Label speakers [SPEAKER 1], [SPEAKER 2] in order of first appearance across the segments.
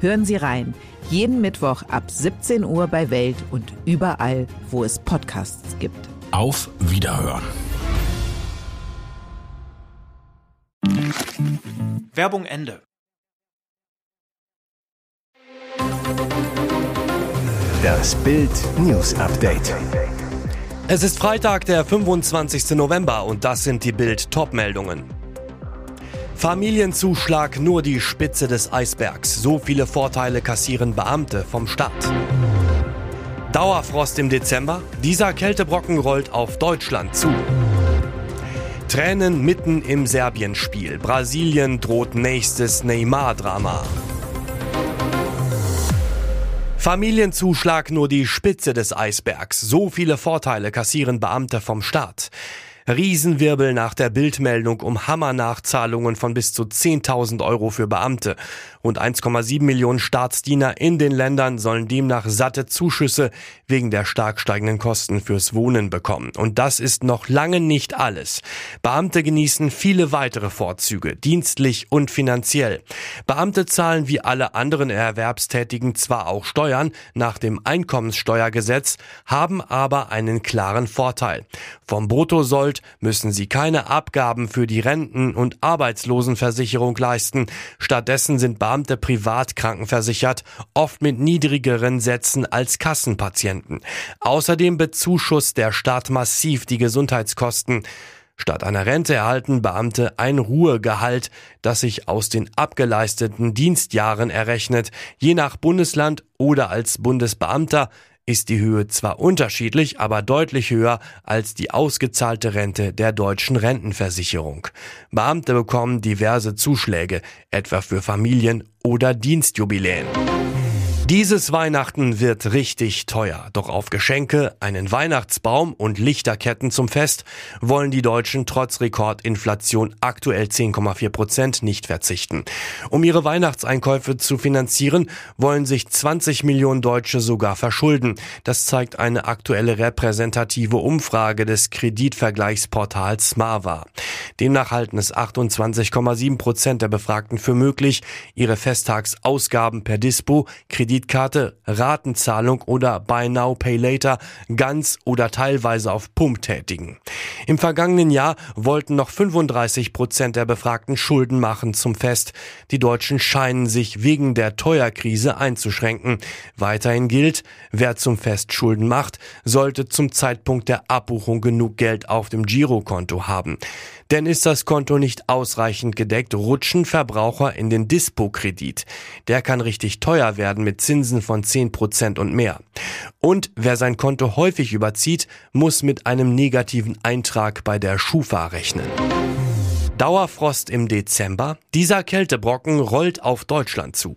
[SPEAKER 1] Hören Sie rein. Jeden Mittwoch ab 17 Uhr bei Welt und überall, wo es Podcasts gibt.
[SPEAKER 2] Auf Wiederhören.
[SPEAKER 3] Werbung Ende.
[SPEAKER 4] Das Bild News Update.
[SPEAKER 5] Es ist Freitag, der 25. November und das sind die Bild Topmeldungen. Familienzuschlag nur die Spitze des Eisbergs. So viele Vorteile kassieren Beamte vom Staat. Dauerfrost im Dezember. Dieser Kältebrocken rollt auf Deutschland zu. Tränen mitten im Serbienspiel. Brasilien droht nächstes Neymar-Drama. Familienzuschlag nur die Spitze des Eisbergs. So viele Vorteile kassieren Beamte vom Staat. Riesenwirbel nach der Bildmeldung um Hammernachzahlungen von bis zu 10.000 Euro für Beamte. Rund 1,7 Millionen Staatsdiener in den Ländern sollen demnach satte Zuschüsse wegen der stark steigenden Kosten fürs Wohnen bekommen. Und das ist noch lange nicht alles. Beamte genießen viele weitere Vorzüge, dienstlich und finanziell. Beamte zahlen wie alle anderen Erwerbstätigen zwar auch Steuern nach dem Einkommenssteuergesetz, haben aber einen klaren Vorteil. Vom Bruttosold müssen sie keine Abgaben für die Renten- und Arbeitslosenversicherung leisten. Stattdessen sind Beamte privat krankenversichert, oft mit niedrigeren Sätzen als Kassenpatienten. Außerdem bezuschusst der Staat massiv die Gesundheitskosten. Statt einer Rente erhalten Beamte ein Ruhegehalt, das sich aus den abgeleisteten Dienstjahren errechnet, je nach Bundesland oder als Bundesbeamter ist die Höhe zwar unterschiedlich, aber deutlich höher als die ausgezahlte Rente der deutschen Rentenversicherung. Beamte bekommen diverse Zuschläge, etwa für Familien oder Dienstjubiläen. Dieses Weihnachten wird richtig teuer. Doch auf Geschenke, einen Weihnachtsbaum und Lichterketten zum Fest wollen die Deutschen trotz Rekordinflation aktuell 10,4 Prozent nicht verzichten. Um ihre Weihnachtseinkäufe zu finanzieren, wollen sich 20 Millionen Deutsche sogar verschulden. Das zeigt eine aktuelle repräsentative Umfrage des Kreditvergleichsportals Smava. Demnach halten es 28,7 Prozent der Befragten für möglich, ihre Festtagsausgaben per Dispo, Kredit Kreditkarte, Ratenzahlung oder Buy Now Pay Later ganz oder teilweise auf Pump tätigen. Im vergangenen Jahr wollten noch 35 Prozent der Befragten Schulden machen zum Fest. Die Deutschen scheinen sich wegen der Teuerkrise einzuschränken. Weiterhin gilt, wer zum Fest Schulden macht, sollte zum Zeitpunkt der Abbuchung genug Geld auf dem Girokonto haben. Denn ist das Konto nicht ausreichend gedeckt, rutschen Verbraucher in den Dispo-Kredit. Der kann richtig teuer werden mit Zinsen von 10 Prozent und mehr. Und wer sein Konto häufig überzieht, muss mit einem negativen Eintrag bei der Schufa rechnen. Dauerfrost im Dezember. Dieser Kältebrocken rollt auf Deutschland zu.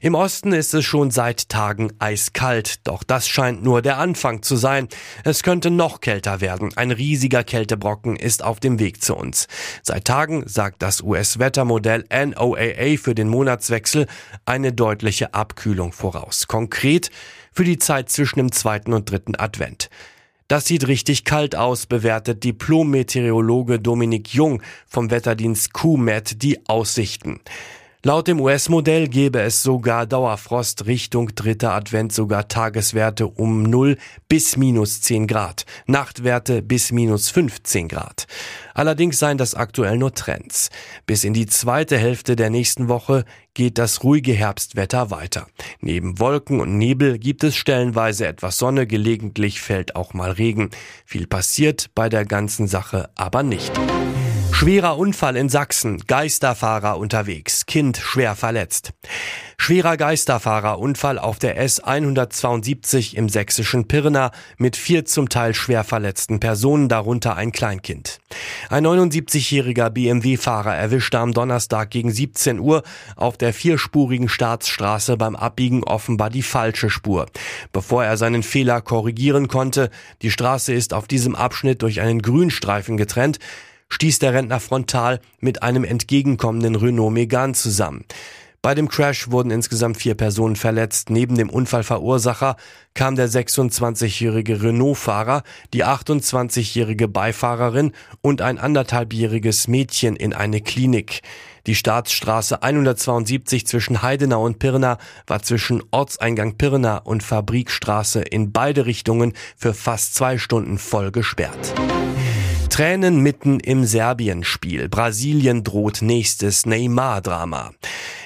[SPEAKER 5] Im Osten ist es schon seit Tagen eiskalt, doch das scheint nur der Anfang zu sein. Es könnte noch kälter werden. Ein riesiger Kältebrocken ist auf dem Weg zu uns. Seit Tagen sagt das US-Wettermodell NOAA für den Monatswechsel eine deutliche Abkühlung voraus. Konkret für die Zeit zwischen dem zweiten und dritten Advent. Das sieht richtig kalt aus, bewertet Diplom-Meteorologe Dominik Jung vom Wetterdienst QMET die Aussichten. Laut dem US-Modell gäbe es sogar Dauerfrost Richtung dritter Advent sogar Tageswerte um 0 bis minus 10 Grad, Nachtwerte bis minus 15 Grad. Allerdings seien das aktuell nur Trends. Bis in die zweite Hälfte der nächsten Woche geht das ruhige Herbstwetter weiter. Neben Wolken und Nebel gibt es stellenweise etwas Sonne, gelegentlich fällt auch mal Regen. Viel passiert bei der ganzen Sache aber nicht. Schwerer Unfall in Sachsen. Geisterfahrer unterwegs. Kind schwer verletzt. Schwerer Geisterfahrerunfall auf der S172 im sächsischen Pirna mit vier zum Teil schwer verletzten Personen, darunter ein Kleinkind. Ein 79-jähriger BMW-Fahrer erwischte am Donnerstag gegen 17 Uhr auf der vierspurigen Staatsstraße beim Abbiegen offenbar die falsche Spur. Bevor er seinen Fehler korrigieren konnte, die Straße ist auf diesem Abschnitt durch einen Grünstreifen getrennt, stieß der Rentner frontal mit einem entgegenkommenden Renault Megane zusammen. Bei dem Crash wurden insgesamt vier Personen verletzt. Neben dem Unfallverursacher kam der 26-jährige Renault-Fahrer, die 28-jährige Beifahrerin und ein anderthalbjähriges Mädchen in eine Klinik. Die Staatsstraße 172 zwischen Heidenau und Pirna war zwischen Ortseingang Pirna und Fabrikstraße in beide Richtungen für fast zwei Stunden voll gesperrt. Tränen mitten im Serbien-Spiel. Brasilien droht nächstes Neymar-Drama.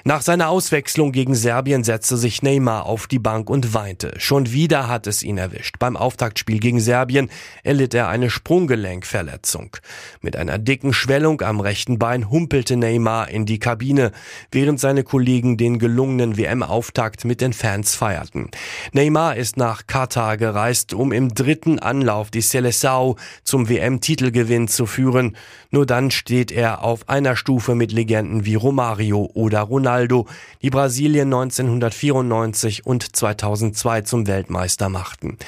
[SPEAKER 5] Nach seiner Auswechslung gegen Serbien setzte sich Neymar auf die Bank und weinte. Schon wieder hat es ihn erwischt. Beim Auftaktspiel gegen Serbien erlitt er eine Sprunggelenkverletzung. Mit einer dicken Schwellung am rechten Bein humpelte Neymar in die Kabine, während seine Kollegen den gelungenen WM-Auftakt mit den Fans feierten. Neymar ist nach Katar gereist, um im dritten Anlauf die Seleção zum WM-Titelgewinn zu führen. Nur dann steht er auf einer Stufe mit Legenden wie Romario oder Ronaldo. Ronaldo, die Brasilien 1994 und 2002 zum Weltmeister machten.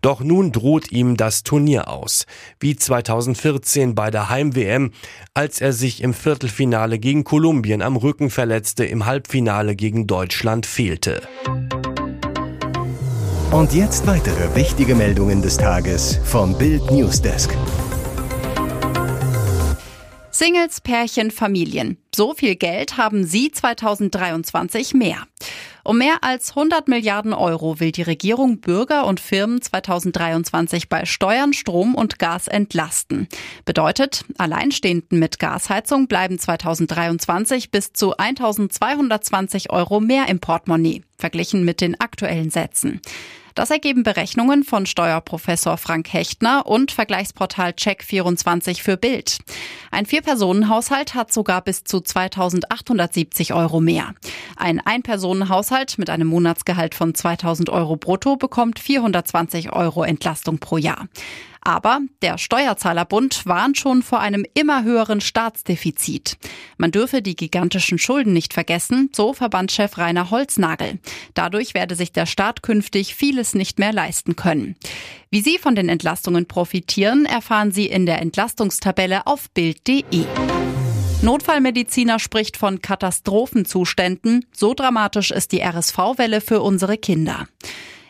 [SPEAKER 5] Doch nun droht ihm das Turnier aus, wie 2014 bei der Heim-WM, als er sich im Viertelfinale gegen Kolumbien am Rücken verletzte, im Halbfinale gegen Deutschland fehlte.
[SPEAKER 4] Und jetzt weitere wichtige Meldungen des Tages vom Bild Newsdesk.
[SPEAKER 3] Singles, Pärchen, Familien. So viel Geld haben sie 2023 mehr. Um mehr als 100 Milliarden Euro will die Regierung Bürger und Firmen 2023 bei Steuern, Strom und Gas entlasten. Bedeutet, Alleinstehenden mit Gasheizung bleiben 2023 bis zu 1220 Euro mehr im Portemonnaie, verglichen mit den aktuellen Sätzen. Das ergeben Berechnungen von Steuerprofessor Frank Hechtner und Vergleichsportal Check24 für Bild. Ein Vier-Personen-Haushalt hat sogar bis zu 2870 Euro mehr. Ein Ein-Personen-Haushalt mit einem Monatsgehalt von 2000 Euro brutto bekommt 420 Euro Entlastung pro Jahr. Aber der Steuerzahlerbund warnt schon vor einem immer höheren Staatsdefizit. Man dürfe die gigantischen Schulden nicht vergessen, so Verbandschef Rainer Holznagel. Dadurch werde sich der Staat künftig vieles nicht mehr leisten können. Wie Sie von den Entlastungen profitieren, erfahren Sie in der Entlastungstabelle auf Bild.de. Notfallmediziner spricht von Katastrophenzuständen. So dramatisch ist die RSV-Welle für unsere Kinder.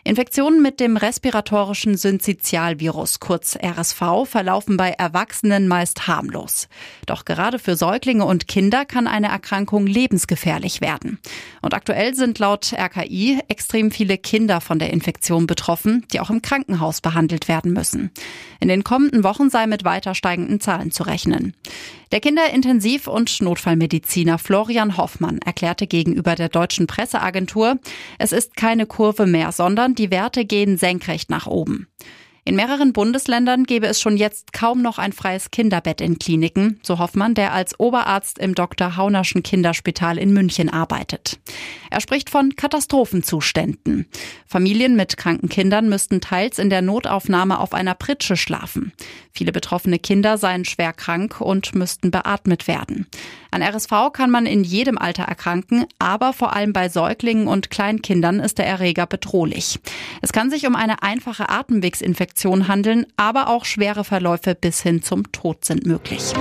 [SPEAKER 3] Infektionen mit dem respiratorischen Syncytialvirus, kurz RSV, verlaufen bei Erwachsenen meist harmlos. Doch gerade für Säuglinge und Kinder kann eine Erkrankung lebensgefährlich werden. Und aktuell sind laut RKI extrem viele Kinder von der Infektion betroffen, die auch im Krankenhaus behandelt werden müssen. In den kommenden Wochen sei mit weiter steigenden Zahlen zu rechnen. Der Kinderintensiv- und Notfallmediziner Florian Hoffmann erklärte gegenüber der deutschen Presseagentur, es ist keine Kurve mehr, sondern die Werte gehen senkrecht nach oben. In mehreren Bundesländern gäbe es schon jetzt kaum noch ein freies Kinderbett in Kliniken, so Hoffmann, der als Oberarzt im Dr. Haunerschen Kinderspital in München arbeitet. Er spricht von Katastrophenzuständen. Familien mit kranken Kindern müssten teils in der Notaufnahme auf einer Pritsche schlafen. Viele betroffene Kinder seien schwer krank und müssten beatmet werden. An RSV kann man in jedem Alter erkranken, aber vor allem bei Säuglingen und Kleinkindern ist der Erreger bedrohlich. Es kann sich um eine einfache Atemwegsinfektion handeln, aber auch schwere Verläufe bis hin zum Tod sind möglich.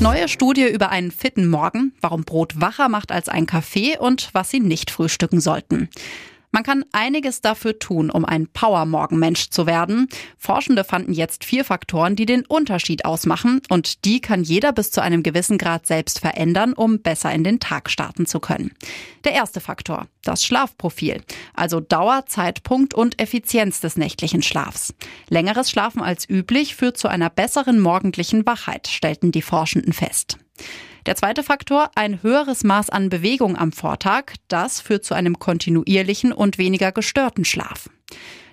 [SPEAKER 3] Neue Studie über einen fitten Morgen, warum Brot wacher macht als ein Kaffee und was Sie nicht frühstücken sollten. Man kann einiges dafür tun, um ein Power-Morgenmensch zu werden. Forschende fanden jetzt vier Faktoren, die den Unterschied ausmachen und die kann jeder bis zu einem gewissen Grad selbst verändern, um besser in den Tag starten zu können. Der erste Faktor, das Schlafprofil, also Dauer, Zeitpunkt und Effizienz des nächtlichen Schlafs. Längeres Schlafen als üblich führt zu einer besseren morgendlichen Wachheit, stellten die Forschenden fest. Der zweite Faktor, ein höheres Maß an Bewegung am Vortag, das führt zu einem kontinuierlichen und weniger gestörten Schlaf.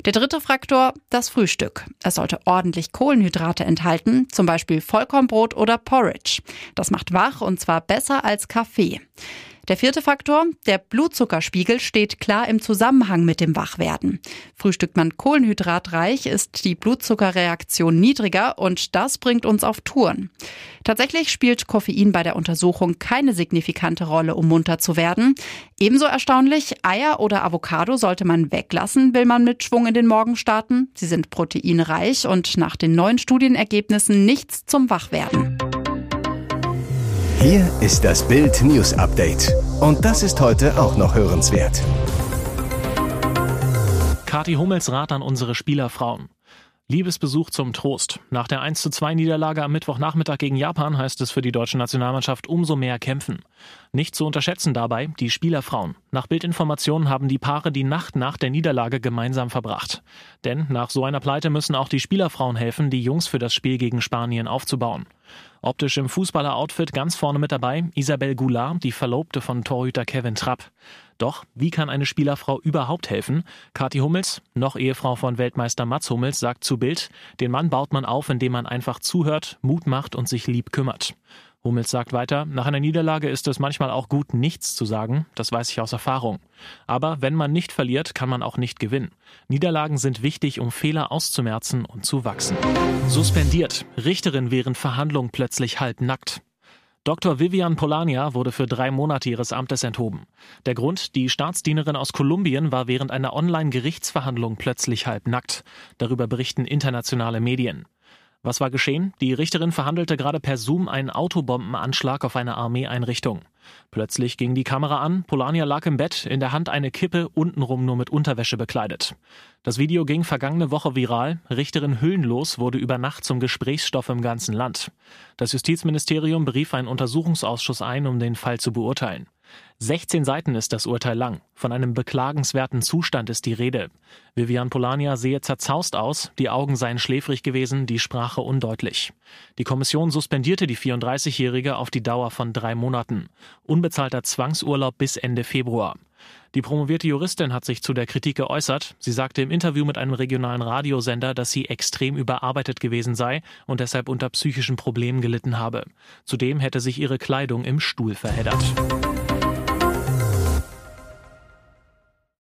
[SPEAKER 3] Der dritte Faktor, das Frühstück. Es sollte ordentlich Kohlenhydrate enthalten, zum Beispiel Vollkornbrot oder Porridge. Das macht wach und zwar besser als Kaffee. Der vierte Faktor, der Blutzuckerspiegel steht klar im Zusammenhang mit dem Wachwerden. Frühstückt man kohlenhydratreich, ist die Blutzuckerreaktion niedriger und das bringt uns auf Touren. Tatsächlich spielt Koffein bei der Untersuchung keine signifikante Rolle, um munter zu werden. Ebenso erstaunlich, Eier oder Avocado sollte man weglassen, will man mit Schwung in den Morgen starten. Sie sind proteinreich und nach den neuen Studienergebnissen nichts zum Wachwerden.
[SPEAKER 4] Hier ist das Bild News Update. Und das ist heute auch noch hörenswert.
[SPEAKER 6] Kati Hummels Rat an unsere Spielerfrauen. Liebesbesuch zum Trost. Nach der 1 zu 2 Niederlage am Mittwochnachmittag gegen Japan heißt es für die deutsche Nationalmannschaft umso mehr kämpfen. Nicht zu unterschätzen dabei die Spielerfrauen. Nach Bildinformationen haben die Paare die Nacht nach der Niederlage gemeinsam verbracht. Denn nach so einer Pleite müssen auch die Spielerfrauen helfen, die Jungs für das Spiel gegen Spanien aufzubauen. Optisch im Fußballer-Outfit ganz vorne mit dabei Isabelle Goulart, die Verlobte von Torhüter Kevin Trapp. Doch wie kann eine Spielerfrau überhaupt helfen? Kathi Hummels, noch Ehefrau von Weltmeister Mats Hummels, sagt zu Bild, den Mann baut man auf, indem man einfach zuhört, Mut macht und sich lieb kümmert. Hummels sagt weiter, nach einer Niederlage ist es manchmal auch gut, nichts zu sagen, das weiß ich aus Erfahrung. Aber wenn man nicht verliert, kann man auch nicht gewinnen. Niederlagen sind wichtig, um Fehler auszumerzen und zu wachsen. Suspendiert. Richterin während Verhandlung plötzlich halbnackt. Dr. Vivian Polania wurde für drei Monate ihres Amtes enthoben. Der Grund, die Staatsdienerin aus Kolumbien war während einer Online-Gerichtsverhandlung plötzlich halbnackt. Darüber berichten internationale Medien. Was war geschehen? Die Richterin verhandelte gerade per Zoom einen Autobombenanschlag auf eine Armeeeinrichtung. Plötzlich ging die Kamera an, Polania lag im Bett, in der Hand eine Kippe, untenrum nur mit Unterwäsche bekleidet. Das Video ging vergangene Woche viral. Richterin Hüllenlos wurde über Nacht zum Gesprächsstoff im ganzen Land. Das Justizministerium berief einen Untersuchungsausschuss ein, um den Fall zu beurteilen. 16 Seiten ist das Urteil lang. Von einem beklagenswerten Zustand ist die Rede. Vivian Polania sehe zerzaust aus, die Augen seien schläfrig gewesen, die Sprache undeutlich. Die Kommission suspendierte die 34-Jährige auf die Dauer von drei Monaten. Unbezahlter Zwangsurlaub bis Ende Februar. Die promovierte Juristin hat sich zu der Kritik geäußert. Sie sagte im Interview mit einem regionalen Radiosender, dass sie extrem überarbeitet gewesen sei und deshalb unter psychischen Problemen gelitten habe. Zudem hätte sich ihre Kleidung im Stuhl verheddert.